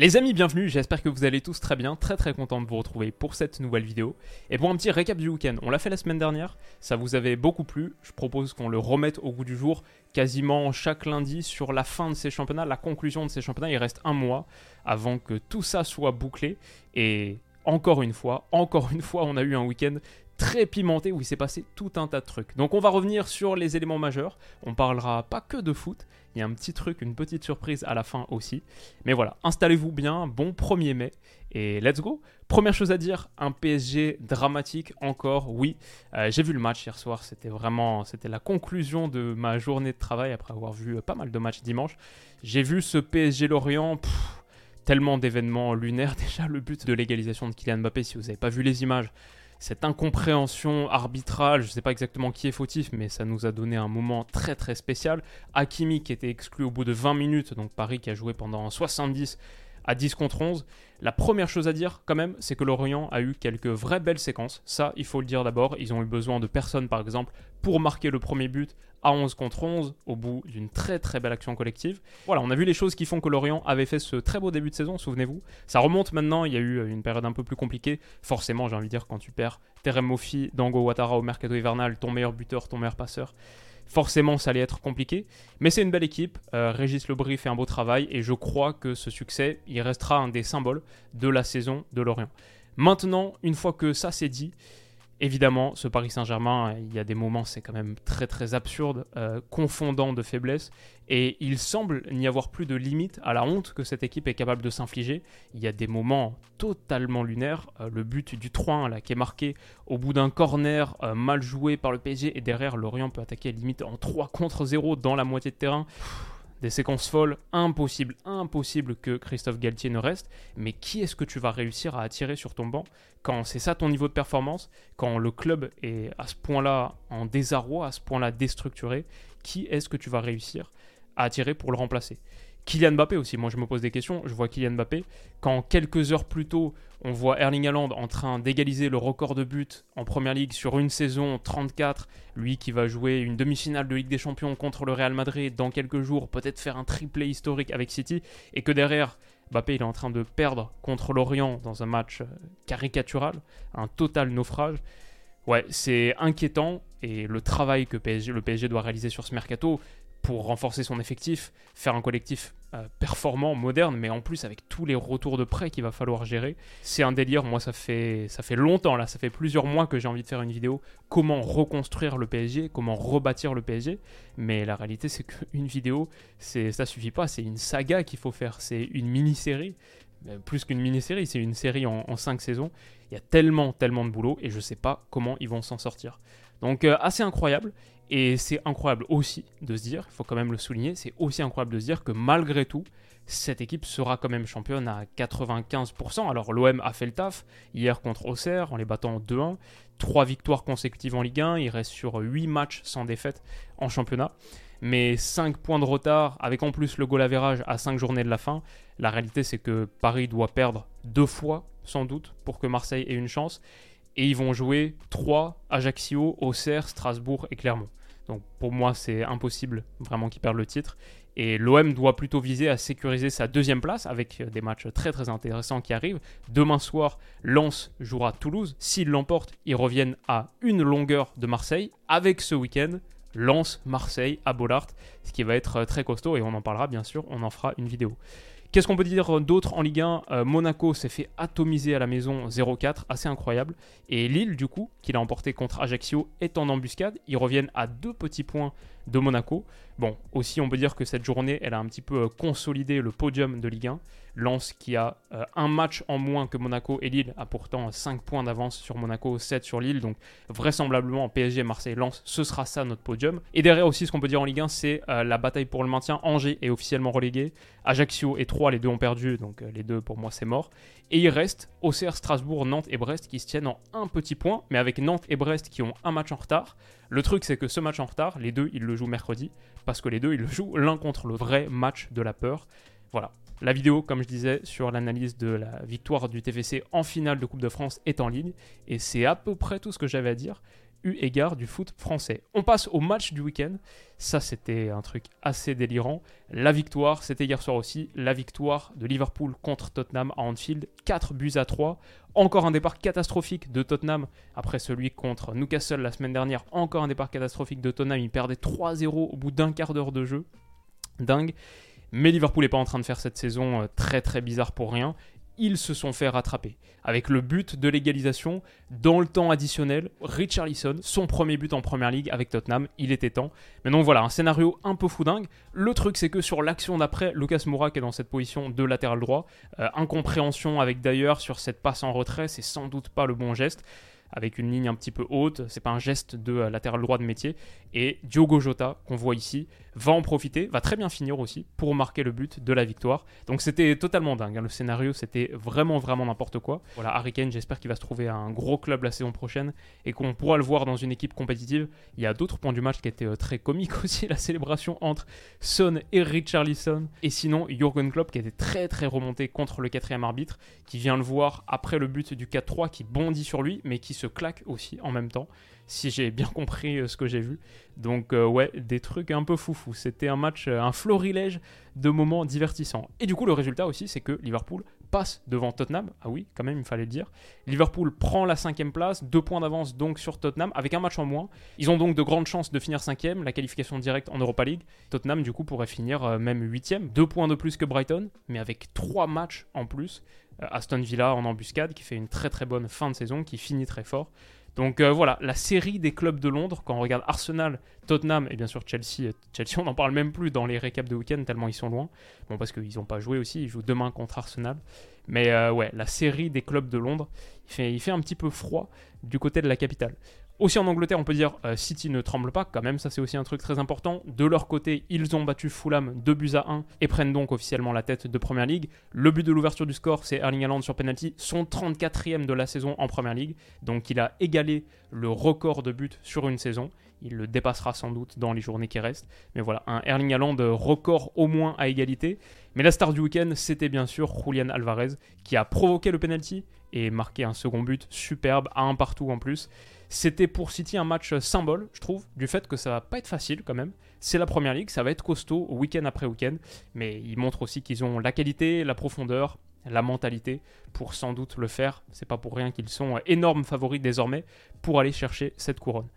Les amis, bienvenue, j'espère que vous allez tous très bien, très très content de vous retrouver pour cette nouvelle vidéo. Et pour un petit récap du week-end, on l'a fait la semaine dernière, ça vous avait beaucoup plu, je propose qu'on le remette au goût du jour quasiment chaque lundi sur la fin de ces championnats, la conclusion de ces championnats, il reste un mois avant que tout ça soit bouclé. Et encore une fois, encore une fois, on a eu un week-end très pimenté où il s'est passé tout un tas de trucs. Donc on va revenir sur les éléments majeurs. On parlera pas que de foot. Y a un petit truc, une petite surprise à la fin aussi. Mais voilà, installez-vous bien. Bon 1er mai et let's go. Première chose à dire, un PSG dramatique encore. Oui, euh, j'ai vu le match hier soir. C'était vraiment, c'était la conclusion de ma journée de travail après avoir vu pas mal de matchs dimanche. J'ai vu ce PSG Lorient. tellement d'événements lunaires. Déjà, le but de l'égalisation de Kylian Mbappé, si vous n'avez pas vu les images, cette incompréhension arbitrale, je ne sais pas exactement qui est fautif, mais ça nous a donné un moment très très spécial. Hakimi qui était exclu au bout de 20 minutes, donc Paris qui a joué pendant 70 à 10 contre 11. La première chose à dire quand même, c'est que Lorient a eu quelques vraies belles séquences. Ça, il faut le dire d'abord. Ils ont eu besoin de personne, par exemple, pour marquer le premier but à 11 contre 11 au bout d'une très très belle action collective. Voilà, on a vu les choses qui font que Lorient avait fait ce très beau début de saison, souvenez-vous. Ça remonte maintenant, il y a eu une période un peu plus compliquée. Forcément, j'ai envie de dire, quand tu perds Terem Mofi, Dango Ouattara au mercato hivernal, ton meilleur buteur, ton meilleur passeur, forcément ça allait être compliqué. Mais c'est une belle équipe, euh, Régis Lebris fait un beau travail et je crois que ce succès, il restera un des symboles de la saison de Lorient. Maintenant, une fois que ça c'est dit, évidemment, ce Paris Saint-Germain, il y a des moments, c'est quand même très très absurde, euh, confondant de faiblesse, et il semble n'y avoir plus de limite à la honte que cette équipe est capable de s'infliger. Il y a des moments totalement lunaires, euh, le but du 3-1 là, qui est marqué au bout d'un corner euh, mal joué par le PSG, et derrière, Lorient peut attaquer limite en 3 contre 0 dans la moitié de terrain des séquences folles, impossible, impossible que Christophe Galtier ne reste. Mais qui est-ce que tu vas réussir à attirer sur ton banc quand c'est ça ton niveau de performance, quand le club est à ce point-là en désarroi, à ce point-là déstructuré Qui est-ce que tu vas réussir à attirer pour le remplacer? Kylian Mbappé aussi, moi je me pose des questions. Je vois Kylian Mbappé, quand quelques heures plus tôt, on voit Erling Haaland en train d'égaliser le record de buts en première ligue sur une saison 34, lui qui va jouer une demi-finale de Ligue des Champions contre le Real Madrid dans quelques jours, peut-être faire un triplé historique avec City, et que derrière, Mbappé il est en train de perdre contre l'Orient dans un match euh, caricatural, un total naufrage. Ouais, c'est inquiétant et le travail que le PSG doit réaliser sur ce mercato, pour renforcer son effectif, faire un collectif euh, performant, moderne, mais en plus avec tous les retours de prêt qu'il va falloir gérer. C'est un délire, moi ça fait, ça fait longtemps, là, ça fait plusieurs mois que j'ai envie de faire une vidéo, comment reconstruire le PSG, comment rebâtir le PSG, mais la réalité c'est qu'une vidéo, ça suffit pas, c'est une saga qu'il faut faire, c'est une mini-série, Euh, plus qu'une mini-série, c'est une série en, en cinq saisons, il y a tellement, tellement de boulot, et je sais pas comment ils vont s'en sortir. Donc euh, assez incroyable. Et c'est incroyable aussi de se dire, il faut quand même le souligner, c'est aussi incroyable de se dire que malgré tout, cette équipe sera quand même championne à 95%. Alors l'OM a fait le taf hier contre Auxerre en les battant 2-1. Trois victoires consécutives en Ligue 1, il reste sur 8 matchs sans défaite en championnat. Mais 5 points de retard, avec en plus le goal average à 5 journées de la fin. La réalité c'est que Paris doit perdre deux fois sans doute pour que Marseille ait une chance. Et ils vont jouer 3 Ajaccio, Auxerre, Strasbourg et Clermont. Donc pour moi, c'est impossible vraiment qu'ils perdent le titre. Et l'OM doit plutôt viser à sécuriser sa deuxième place avec des matchs très très intéressants qui arrivent. Demain soir, Lens jouera Toulouse. S'ils l'emportent, ils reviennent à une longueur de Marseille. Avec ce week-end, Lens, Marseille à Bollard, ce qui va être très costaud et on en parlera bien sûr, on en fera une vidéo. Qu'est-ce qu'on peut dire d'autre en Ligue 1 euh, Monaco s'est fait atomiser à la maison 0-4, assez incroyable. Et Lille, du coup, qu'il a emporté contre Ajaccio, est en embuscade. Ils reviennent à deux petits points de Monaco. Bon, aussi on peut dire que cette journée, elle a un petit peu euh, consolidé le podium de Ligue 1. Lens qui a euh, un match en moins que Monaco et Lille a pourtant 5 points d'avance sur Monaco, 7 sur Lille. Donc vraisemblablement PSG, Marseille, Lens, ce sera ça notre podium. Et derrière aussi ce qu'on peut dire en Ligue 1, c'est euh, la bataille pour le maintien. Angers est officiellement relégué. Ajaccio et 3, les deux ont perdu, donc les deux pour moi c'est mort. Et il reste Auxerre, Strasbourg, Nantes et Brest qui se tiennent en un petit point, mais avec Nantes et Brest qui ont un match en retard. Le truc, c'est que ce match en retard, les deux, ils le jouent mercredi, parce que les deux, ils le jouent l'un contre le vrai match de la peur. Voilà. La vidéo, comme je disais, sur l'analyse de la victoire du TFC en finale de Coupe de France est en ligne, et c'est à peu près tout ce que j'avais à dire eu égard du foot français. On passe au match du week-end. Ça, c'était un truc assez délirant. La victoire, c'était hier soir aussi, la victoire de Liverpool contre Tottenham à Anfield. 4 buts à 3. Encore un départ catastrophique de Tottenham après celui contre Newcastle la semaine dernière. Encore un départ catastrophique de Tottenham. Il perdait 3-0 au bout d'un quart d'heure de jeu. Dingue. Mais Liverpool n'est pas en train de faire cette saison euh, très très bizarre pour rien ils se sont fait rattraper. Avec le but de l'égalisation dans le temps additionnel, Richarlison, son premier but en première ligue avec Tottenham, il était temps. Mais donc voilà, un scénario un peu foudingue. Le truc, c'est que sur l'action d'après, Lucas Moura qui est dans cette position de latéral droit, euh, incompréhension avec d'ailleurs sur cette passe en retrait, c'est sans doute pas le bon geste avec une ligne un petit peu haute. C'est pas un geste de euh, latéral droit de métier. Et Diogo Jota, qu'on voit ici, va en profiter, va très bien finir aussi pour marquer le but de la victoire. Donc c'était totalement dingue. Hein. Le scénario, c'était vraiment, vraiment n'importe quoi. Voilà, Harry Kane, j'espère qu'il va se trouver un gros club la saison prochaine et qu'on pourra le voir dans une équipe compétitive. Il y a d'autres points du match qui étaient euh, très comiques aussi, la célébration entre Son et Richarlison. Et sinon, Jurgen Klopp qui était très, très remonté contre le quatrième arbitre, qui vient le voir après le but du 4-3, qui bondit sur lui, mais qui se claque aussi en même temps si j'ai bien compris euh, ce que j'ai vu. Donc euh, ouais, des trucs un peu foufou. C'était un match, euh, un florilège de moments divertissants. Et du coup, le résultat aussi, c'est que Liverpool passe devant Tottenham. Ah oui, quand même, il fallait le dire. Liverpool prend la cinquième place, deux points d'avance donc sur Tottenham, avec un match en moins. Ils ont donc de grandes chances de finir cinquième, la qualification directe en Europa League. Tottenham, du coup, pourrait finir même huitième, deux points de plus que Brighton, mais avec trois matchs en plus. Aston Villa en embuscade, qui fait une très très bonne fin de saison, qui finit très fort. Donc euh, voilà, la série des clubs de Londres, quand on regarde Arsenal, Tottenham et bien sûr Chelsea, Chelsea on n'en parle même plus dans les récaps de week-end tellement ils sont loin. Bon parce qu'ils n'ont pas joué aussi, ils jouent demain contre Arsenal. Mais euh, ouais, la série des clubs de Londres, il fait un petit peu froid du côté de la capitale. Aussi en Angleterre, on peut dire euh, City ne tremble pas, quand même, ça c'est aussi un truc très important. De leur côté, ils ont battu Fulham 2 buts à 1 et prennent donc officiellement la tête de Première Ligue. Le but de l'ouverture du score, c'est Erling Haaland sur penalty, son 34e de la saison en Première Ligue. Donc il a égalé le record de buts sur une saison. Il le dépassera sans doute dans les journées qui restent. Mais voilà, un Erling Haaland record au moins à égalité. Mais la star du week-end, c'était bien sûr Julian Alvarez, qui a provoqué le penalty et marqué un second but superbe, à un partout en plus. C'était pour City un match symbole, je trouve, du fait que ça va pas être facile quand même. C'est la première ligue, ça va être costaud week-end après week-end, mais ils montrent aussi qu'ils ont la qualité, la profondeur, la mentalité pour sans doute le faire. C'est pas pour rien qu'ils sont énormes favoris désormais pour aller chercher cette couronne.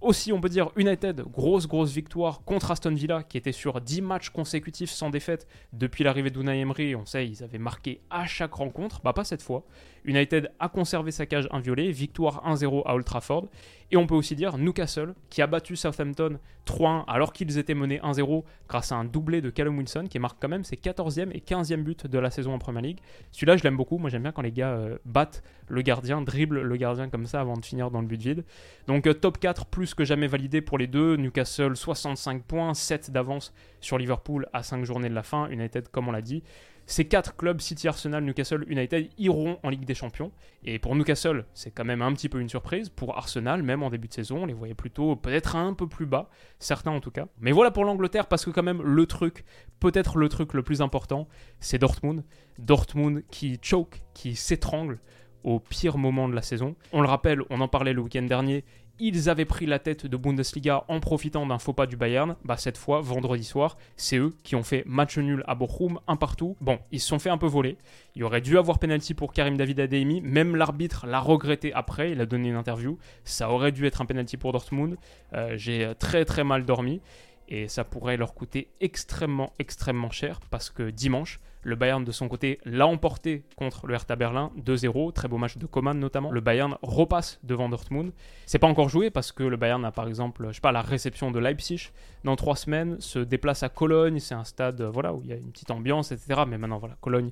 Aussi, on peut dire United, grosse grosse victoire contre Aston Villa qui était sur 10 matchs consécutifs sans défaite depuis l'arrivée d'Unai Emery. On sait, ils avaient marqué à chaque rencontre, bah pas cette fois. United a conservé sa cage inviolée, victoire 1-0 à Old Trafford. Et on peut aussi dire Newcastle qui a battu Southampton 3-1 alors qu'ils étaient menés 1-0 grâce à un doublé de Callum Wilson qui marque quand même ses 14e et 15e buts de la saison en Premier League. Celui-là, je l'aime beaucoup. Moi, j'aime bien quand les gars euh, battent le gardien, dribblent le gardien comme ça avant de finir dans le but vide. Donc, euh, top 4 plus que jamais validé pour les deux. Newcastle 65 points, 7 d'avance sur Liverpool à 5 journées de la fin. United, comme on l'a dit. Ces quatre clubs, City, Arsenal, Newcastle, United, iront en Ligue des Champions. Et pour Newcastle, c'est quand même un petit peu une surprise. Pour Arsenal, même en début de saison, on les voyait plutôt peut-être un peu plus bas, certains en tout cas. Mais voilà pour l'Angleterre, parce que quand même le truc, peut-être le truc le plus important, c'est Dortmund. Dortmund qui choke, qui s'étrangle au pire moment de la saison. On le rappelle, on en parlait le week-end dernier, ils avaient pris la tête de Bundesliga en profitant d'un faux pas du Bayern. Bah cette fois, vendredi soir, c'est eux qui ont fait match nul à Bochum, un partout. Bon, ils se sont fait un peu voler. Il aurait dû avoir penalty pour Karim David Adeyemi. Même l'arbitre l'a regretté après. Il a donné une interview. Ça aurait dû être un penalty pour Dortmund. Euh, j'ai très très mal dormi. Et ça pourrait leur coûter extrêmement, extrêmement cher parce que dimanche, le Bayern de son côté l'a emporté contre le Hertha Berlin 2-0, très beau match de Coman notamment. Le Bayern repasse devant Dortmund. C'est pas encore joué parce que le Bayern a par exemple, pas, la réception de Leipzig dans trois semaines, se déplace à Cologne, c'est un stade voilà où il y a une petite ambiance, etc. Mais maintenant voilà, Cologne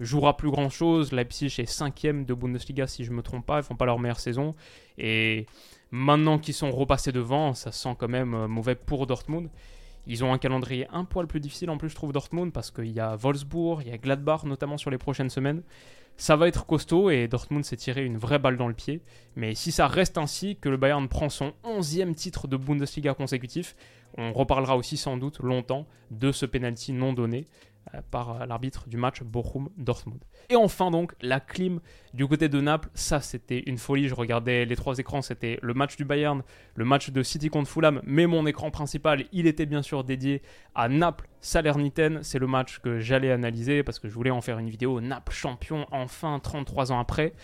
jouera plus grand chose. Leipzig est cinquième de Bundesliga si je me trompe pas, ils font pas leur meilleure saison et maintenant qu'ils sont repassés devant, ça sent quand même euh, mauvais pour Dortmund. Ils ont un calendrier un poil plus difficile en plus, je trouve, Dortmund, parce qu'il y a Wolfsburg, il y a Gladbach notamment sur les prochaines semaines. Ça va être costaud et Dortmund s'est tiré une vraie balle dans le pied. Mais si ça reste ainsi, que le Bayern prend son 11e titre de Bundesliga consécutif, on reparlera aussi sans doute longtemps de ce penalty non donné. Euh, par euh, l'arbitre du match Bochum-Dortmund. Et enfin donc la clim du côté de Naples, ça c'était une folie, je regardais les trois écrans, c'était le match du Bayern, le match de City contre Fulham, mais mon écran principal, il était bien sûr dédié à Naples Salernitaine, c'est le match que j'allais analyser parce que je voulais en faire une vidéo, Naples champion enfin 33 ans après.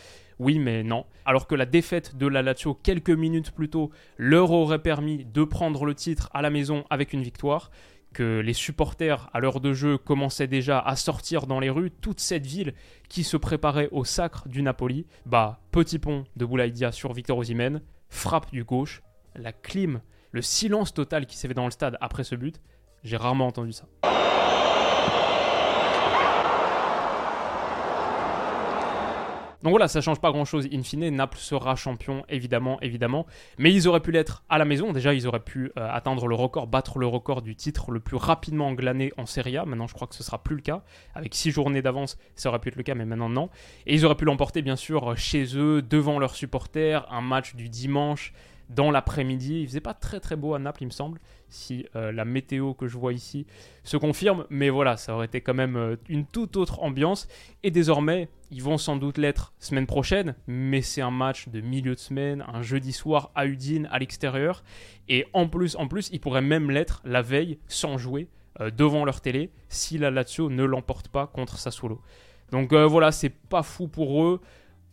Oui, mais non. Alors que la défaite de la Lazio quelques minutes plus tôt leur aurait permis de prendre le titre à la maison avec une victoire que les supporters à l'heure de jeu commençaient déjà à sortir dans les rues, toute cette ville qui se préparait au sacre du Napoli, bah petit pont de Boulaïdia sur Victor Osimhen, frappe du gauche, la clim, le silence total qui s'est fait dans le stade après ce but, j'ai rarement entendu ça. Donc voilà, ça change pas grand chose in fine. Naples sera champion, évidemment, évidemment. Mais ils auraient pu l'être à la maison. Déjà, ils auraient pu euh, atteindre le record, battre le record du titre le plus rapidement glané en Serie A. Maintenant, je crois que ce sera plus le cas. Avec six journées d'avance, ça aurait pu être le cas, mais maintenant, non. Et ils auraient pu l'emporter, bien sûr, chez eux, devant leurs supporters. Un match du dimanche dans l'après-midi. Il faisait pas très très beau à Naples, il me semble, si euh, la météo que je vois ici se confirme. Mais voilà, ça aurait été quand même euh, une toute autre ambiance. Et désormais, ils vont sans doute l'être semaine prochaine, mais c'est un match de milieu de semaine, un jeudi soir à Udine, à l'extérieur. Et en plus, en plus, ils pourraient même l'être la veille sans jouer euh, devant leur télé si la Lazio ne l'emporte pas contre Sassuolo. Donc voilà, c'est pas fou pour eux.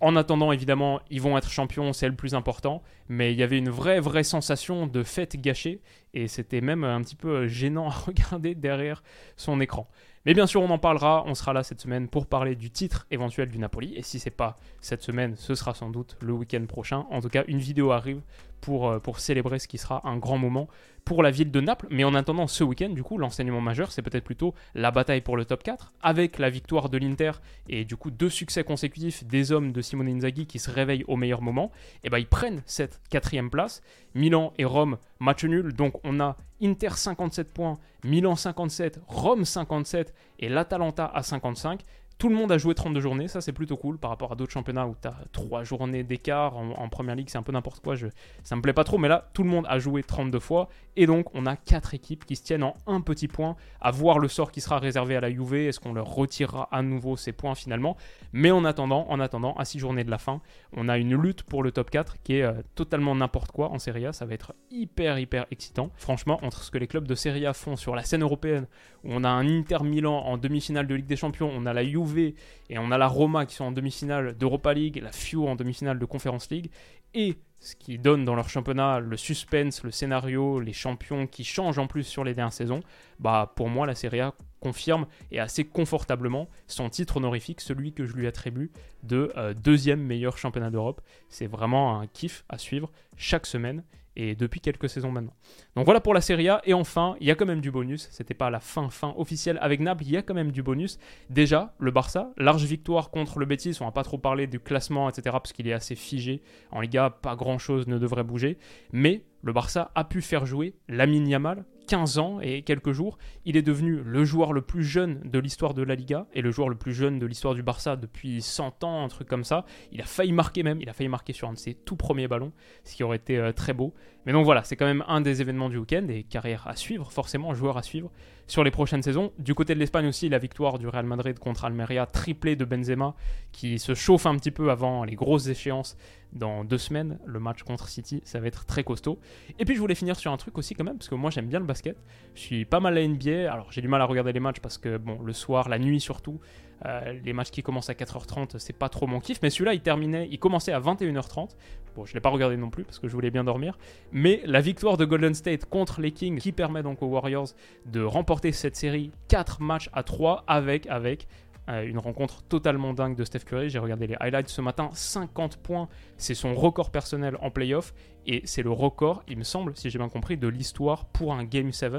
En attendant, évidemment, ils vont être champions, c'est le plus important. Mais il y avait une vraie, vraie sensation de fête gâchée. Et c'était même un petit peu gênant à regarder derrière son écran. Mais bien sûr, on en parlera. On sera là cette semaine pour parler du titre éventuel du Napoli. Et si c'est pas cette semaine, ce sera sans doute le week-end prochain. En tout cas, une vidéo arrive pour, euh, pour célébrer ce qui sera un grand moment pour la ville de Naples. Mais en attendant ce week-end, du coup, l'enseignement majeur, c'est peut-être plutôt la bataille pour le top 4, avec la victoire de l'Inter et du coup deux succès consécutifs des hommes de Simone Inzaghi qui se réveillent au meilleur moment. Et ben ils prennent cette quatrième place. Milan et Rome, match nul. Donc on a Inter 57 points, Milan 57, Rome 57 et l'Atalanta à 55. Tout le monde a joué 32 journées, ça c'est plutôt cool par rapport à d'autres championnats où tu as 3 journées d'écart. En, première ligue, c'est un peu n'importe quoi, ça me plaît pas trop, mais là, tout le monde a joué 32 fois. Et donc, on a 4 équipes qui se tiennent en un petit point, à voir le sort qui sera réservé à la Juve. Est-ce qu'on leur retirera à nouveau ces points finalement Mais en attendant, en attendant, à 6 journées de la fin, on a une lutte pour le top 4 qui est euh, totalement n'importe quoi en Serie A. Ça va être hyper, hyper excitant. Franchement, entre ce que les clubs de Serie A font sur la scène européenne, où on a un Inter Milan en demi-finale de Ligue des Champions, on a la Juve et on a la Roma qui sont en demi-finale d'Europa League, la Fio en demi-finale de Conference League, et ce qui donne dans leur championnat le suspense, le scénario, les champions qui changent en plus sur les dernières saisons, bah pour moi la Serie A confirme et assez confortablement son titre honorifique, celui que je lui attribue de euh, deuxième meilleur championnat d'Europe. C'est vraiment un kiff à suivre chaque semaine et depuis quelques saisons maintenant. Donc voilà pour la Serie A. Et enfin, il y a quand même du bonus. C'était pas la fin fin officielle avec Naples, il y a quand même du bonus. Déjà, le Barça, large victoire contre le Betis. On va pas trop parler du classement, etc. parce qu'il est assez figé. En Liga, pas grand chose ne devrait bouger. Mais le Barça a pu faire jouer Lamine Yamal, 15 ans et quelques jours. Il est devenu le joueur le plus jeune de l'histoire de la Liga et le joueur le plus jeune de l'histoire du Barça depuis 100 ans, un truc comme ça. Il a failli marquer même, il a failli marquer sur un de ses tout premiers ballons, ce qui aurait été euh, très beau. Mais donc voilà, c'est quand même un des événements du week-end et carrière à suivre, forcément, joueur à suivre sur les prochaines saisons. Du côté de l'Espagne aussi, la victoire du Real Madrid contre Almeria, triplé de Benzema, qui se chauffe un petit peu avant les grosses échéances dans deux semaines. Le match contre City, ça va être très costaud. Et puis je voulais finir sur un truc aussi quand même, parce que moi j'aime bien le basket. Je suis pas mal à NBA, alors j'ai du mal à regarder les matchs parce que bon, le soir, la nuit surtout, Euh, les matchs qui commencent à 4h30, c'est pas trop mon kiff. Mais celui-là, il terminait, il commençait à 21h30. Bon, je l'ai pas regardé non plus parce que je voulais bien dormir. Mais la victoire de Golden State contre les Kings qui permet donc aux Warriors de remporter cette série 4 matchs à 3 avec, avec euh, une rencontre totalement dingue de Steph Curry. J'ai regardé les highlights ce matin, 50 points, c'est son record personnel en playoff et c'est le record, il me semble, si j'ai bien compris, de l'histoire pour un Game 7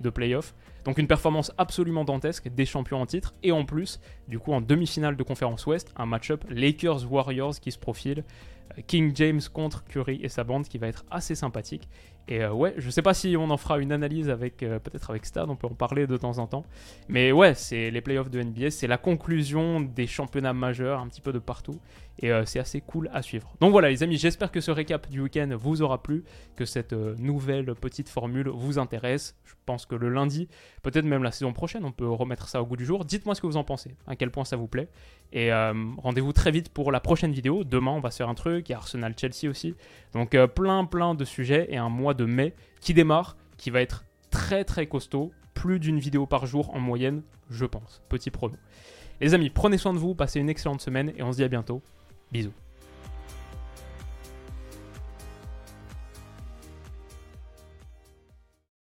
de playoff. Donc une performance absolument dantesque des champions en titre et en plus, du coup en demi-finale de conférence Ouest, un match-up Lakers-Warriors qui se profile. King James contre Curry et sa bande qui va être assez sympathique. Et euh, ouais, je sais pas si on en fera une analyse avec euh, peut-être avec Stad, on peut en parler de temps en temps. Mais ouais, c'est les playoffs de NBA, c'est la conclusion des championnats majeurs un petit peu de partout. Et euh, c'est assez cool à suivre. Donc voilà les amis, j'espère que ce récap du week-end vous aura plu, que cette nouvelle petite formule vous intéresse. Je pense que le lundi, peut-être même la saison prochaine, on peut remettre ça au goût du jour. Dites-moi ce que vous en pensez, à quel point ça vous plaît. Et rendez-vous très vite pour la prochaine vidéo. Demain, on va se faire un truc, il y a Arsenal-Chelsea aussi. Donc plein plein de sujets et un mois de mai qui démarre, qui va être très très costaud, plus d'une vidéo par jour en moyenne, je pense. Petit prono. Les amis, prenez soin de vous, passez une excellente semaine et on se dit à bientôt. Bisous.